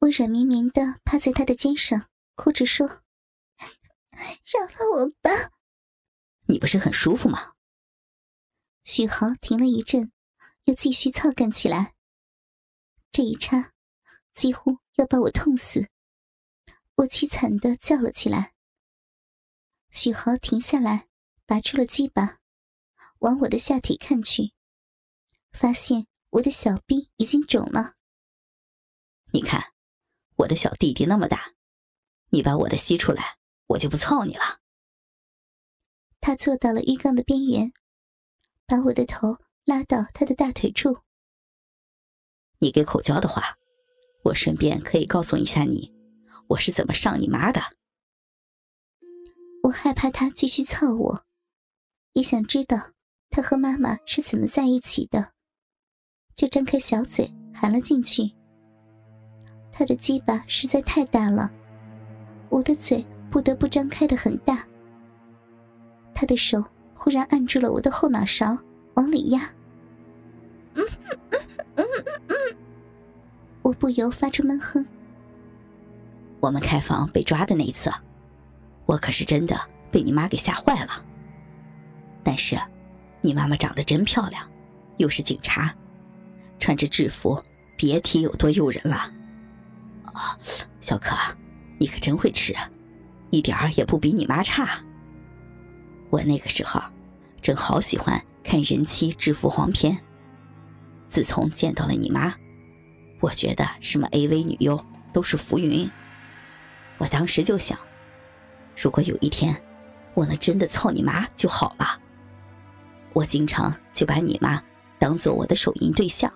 我软绵绵的趴在他的肩上，哭着说：“饶了我吧！”你不是很舒服吗？许豪停了一阵，又继续操干起来。这一插，几乎要把我痛死。我凄惨的叫了起来。许豪停下来，拔出了鸡巴，往我的下体看去，发现我的小臂已经肿了。你看，我的小弟弟那么大，你把我的吸出来，我就不操你了。他坐到了浴缸的边缘，把我的头拉到他的大腿处。你给口交的话，我顺便可以告诉一下你，我是怎么上你妈的。我害怕他继续操我，也想知道他和妈妈是怎么在一起的，就张开小嘴含了进去。他的鸡巴实在太大了，我的嘴不得不张开的很大。他的手忽然按住了我的后脑勺，往里压。我不由发出闷哼。我们开房被抓的那一次，我可是真的被你妈给吓坏了。但是，你妈妈长得真漂亮，又是警察，穿着制服，别提有多诱人了。啊，小可，你可真会吃啊，一点儿也不比你妈差。我那个时候正好喜欢看人妻制服黄片。自从见到了你妈，我觉得什么 AV 女优都是浮云。我当时就想，如果有一天我能真的操你妈就好了。我经常就把你妈当做我的手淫对象。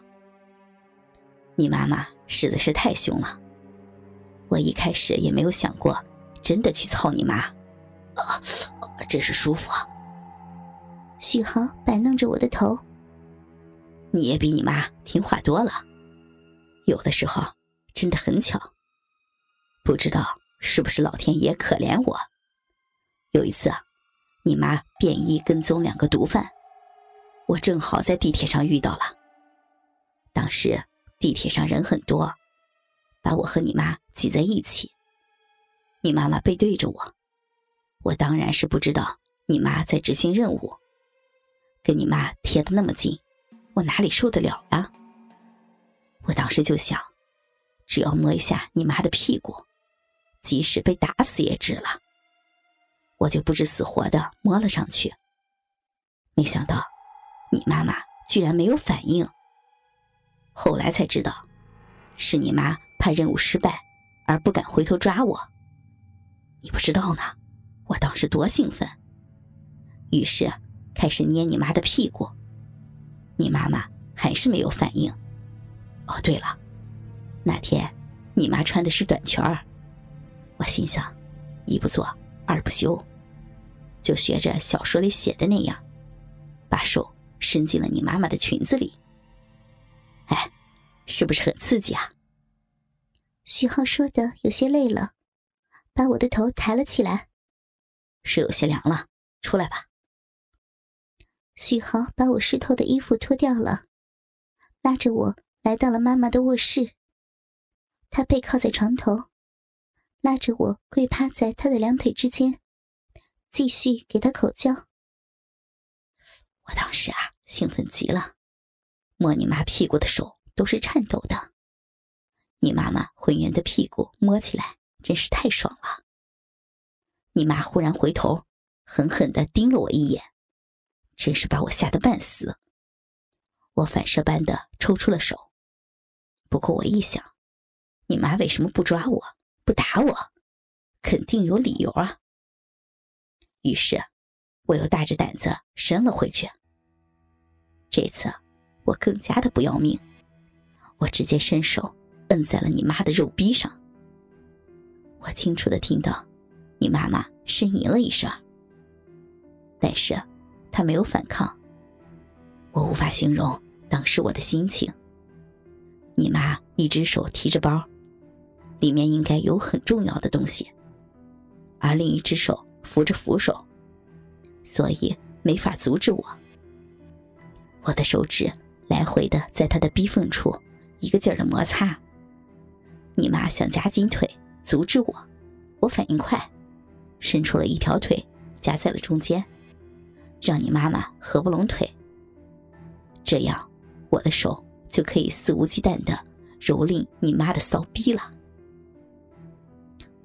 你妈妈实在是太凶了，我一开始也没有想过真的去操你妈。啊，真是舒服啊！许豪摆弄着我的头。你也比你妈听话多了，有的时候真的很巧。不知道是不是老天爷可怜我？有一次，你妈便衣跟踪两个毒贩，我正好在地铁上遇到了。当时地铁上人很多，把我和你妈挤在一起。你妈妈背对着我。我当然是不知道你妈在执行任务，跟你妈贴的那么近，我哪里受得了啊？我当时就想，只要摸一下你妈的屁股，即使被打死也值了。我就不知死活的摸了上去，没想到你妈妈居然没有反应。后来才知道，是你妈怕任务失败而不敢回头抓我。你不知道呢。我当时多兴奋，于是开始捏你妈的屁股，你妈妈还是没有反应。哦，对了，那天你妈穿的是短裙儿，我心想，一不做二不休，就学着小说里写的那样，把手伸进了你妈妈的裙子里。哎，是不是很刺激啊？徐浩说的有些累了，把我的头抬了起来。是有些凉了，出来吧。许豪把我湿透的衣服脱掉了，拉着我来到了妈妈的卧室。他背靠在床头，拉着我跪趴在他的两腿之间，继续给他口交。我当时啊，兴奋极了，摸你妈屁股的手都是颤抖的。你妈妈浑圆的屁股摸起来真是太爽了。你妈忽然回头，狠狠的盯了我一眼，真是把我吓得半死。我反射般的抽出了手，不过我一想，你妈为什么不抓我，不打我？肯定有理由啊。于是，我又大着胆子伸了回去。这次，我更加的不要命，我直接伸手摁在了你妈的肉逼上。我清楚的听到。你妈妈呻吟了一声，但是她没有反抗。我无法形容当时我的心情。你妈一只手提着包，里面应该有很重要的东西，而另一只手扶着扶手，所以没法阻止我。我的手指来回的在她的逼缝处一个劲儿的摩擦，你妈想夹紧腿阻止我，我反应快，伸出了一条腿夹在了中间，让你妈妈合不拢腿。这样，我的手就可以肆无忌惮的蹂躏你妈的骚逼了。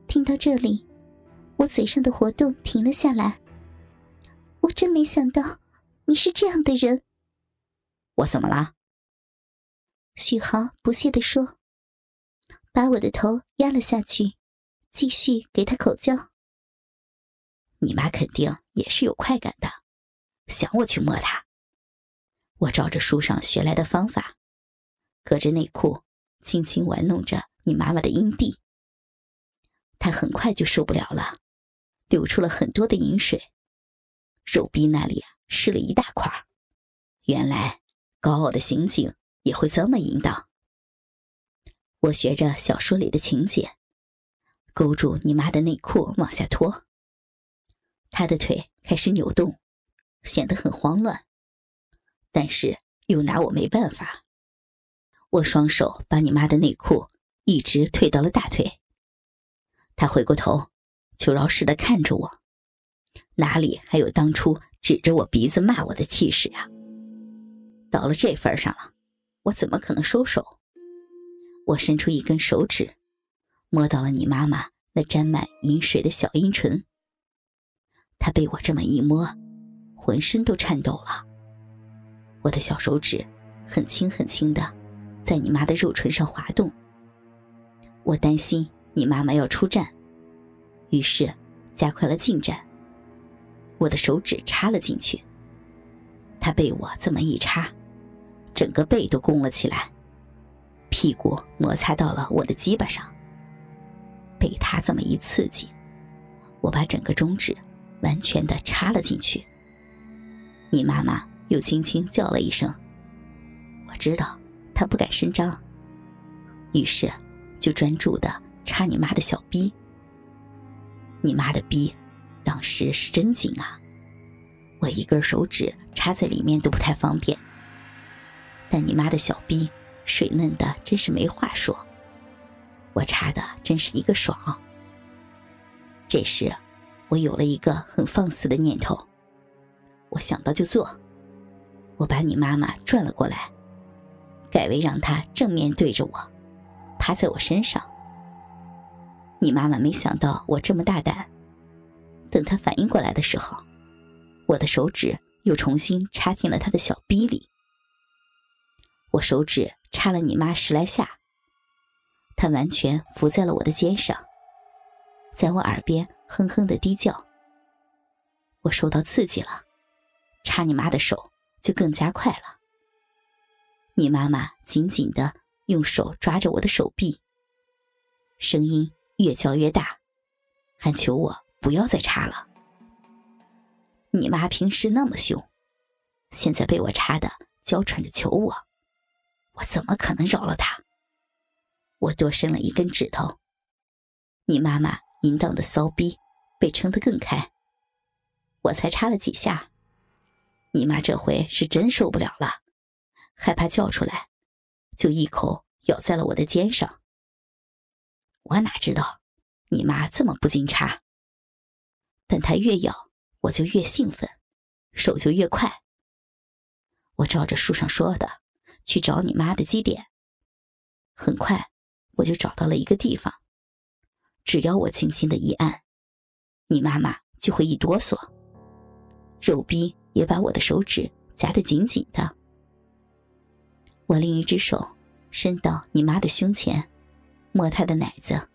听到这里，我嘴上的活动停了下来。我真没想到你是这样的人。我怎么了？许豪不屑地说，把我的头压了下去，继续给他口交。你妈肯定也是有快感的，想我去摸她。我照着书上学来的方法，隔着内裤轻轻玩弄着你妈妈的阴蒂。她很快就受不了了，流出了很多的饮水，肉壁那里湿了一大块。原来高傲的刑警也会这么淫荡。我学着小说里的情节，勾住你妈的内裤往下拖，她的腿开始扭动，显得很慌乱。但是又拿我没办法，我双手把你妈的内裤一直退到了大腿。他回过头，求饶似的看着我，哪里还有当初指着我鼻子骂我的气势呀？到了这份上了，我怎么可能收手？我伸出一根手指，摸到了你妈妈那沾满饮水的小阴唇。她被我这么一摸，浑身都颤抖了。我的小手指很轻很轻的，在你妈的肉唇上滑动。我担心你妈妈要出战，于是加快了进展。我的手指插了进去，她被我这么一插，整个背都弓了起来，屁股摩擦到了我的鸡巴上。被他这么一刺激，我把整个中指完全的插了进去。你妈妈。又轻轻叫了一声，我知道他不敢声张，于是就专注的插你妈的小逼。你妈的逼，当时是真紧啊！我一根手指插在里面都不太方便，但你妈的小逼水嫩的真是没话说，我插的真是一个爽。这时，我有了一个很放肆的念头，我想到就做。我把你妈妈转了过来，改为让她正面对着我，趴在我身上。你妈妈没想到我这么大胆，等她反应过来的时候，我的手指又重新插进了她的小逼里。我手指插了你妈十来下，她完全伏在了我的肩上，在我耳边哼哼的低叫。我受到刺激了，插你妈的手。就更加快了。你妈妈紧紧的用手抓着我的手臂，声音越叫越大，还求我不要再插了。你妈平时那么凶，现在被我插的娇喘着求我，我怎么可能饶了他？我多伸了一根指头，你妈妈淫荡的骚逼被撑得更开。我才插了几下。你妈这回是真受不了了，害怕叫出来，就一口咬在了我的肩上。我哪知道你妈这么不经插，但她越咬我就越兴奋，手就越快。我照着书上说的去找你妈的基点，很快我就找到了一个地方，只要我轻轻的一按，你妈妈就会一哆嗦，肉逼。也把我的手指夹得紧紧的。我另一只手伸到你妈的胸前，摸她的奶子。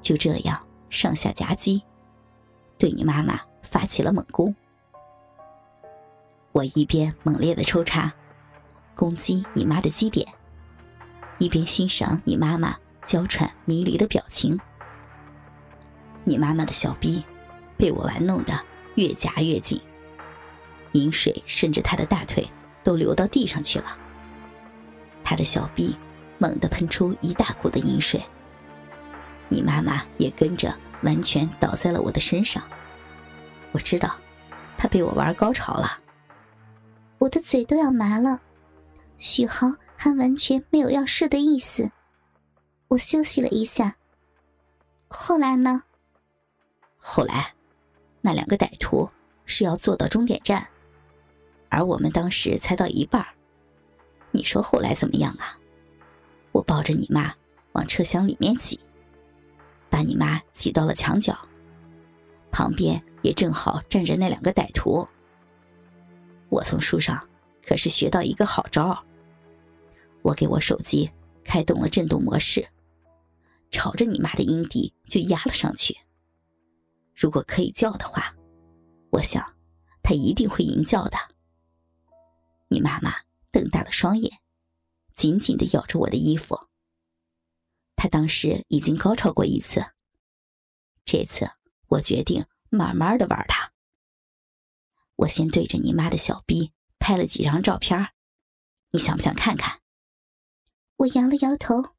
就这样上下夹击，对你妈妈发起了猛攻。我一边猛烈的抽插，攻击你妈的基点，一边欣赏你妈妈娇喘迷离的表情。你妈妈的小臂被我玩弄的越夹越紧。饮水顺着她的大腿都流到地上去了，她的小臂猛地喷出一大股的饮水。你妈妈也跟着完全倒在了我的身上。我知道，她被我玩高潮了。我的嘴都要麻了，许豪还完全没有要射的意思。我休息了一下。后来呢？后来，那两个歹徒是要坐到终点站，而我们当时才到一半你说后来怎么样啊？我抱着你妈往车厢里面挤，把你妈挤到了墙角，旁边也正好站着那两个歹徒。我从书上可是学到一个好招我给我手机开动了震动模式，朝着你妈的阴蒂就压了上去。如果可以叫的话，我想她一定会淫叫的。你妈妈瞪大了双眼，紧紧的咬着我的衣服。她当时已经高潮过一次，这次我决定慢慢的玩她。我先对着你妈的小逼拍了几张照片，你想不想看看？我摇了摇头。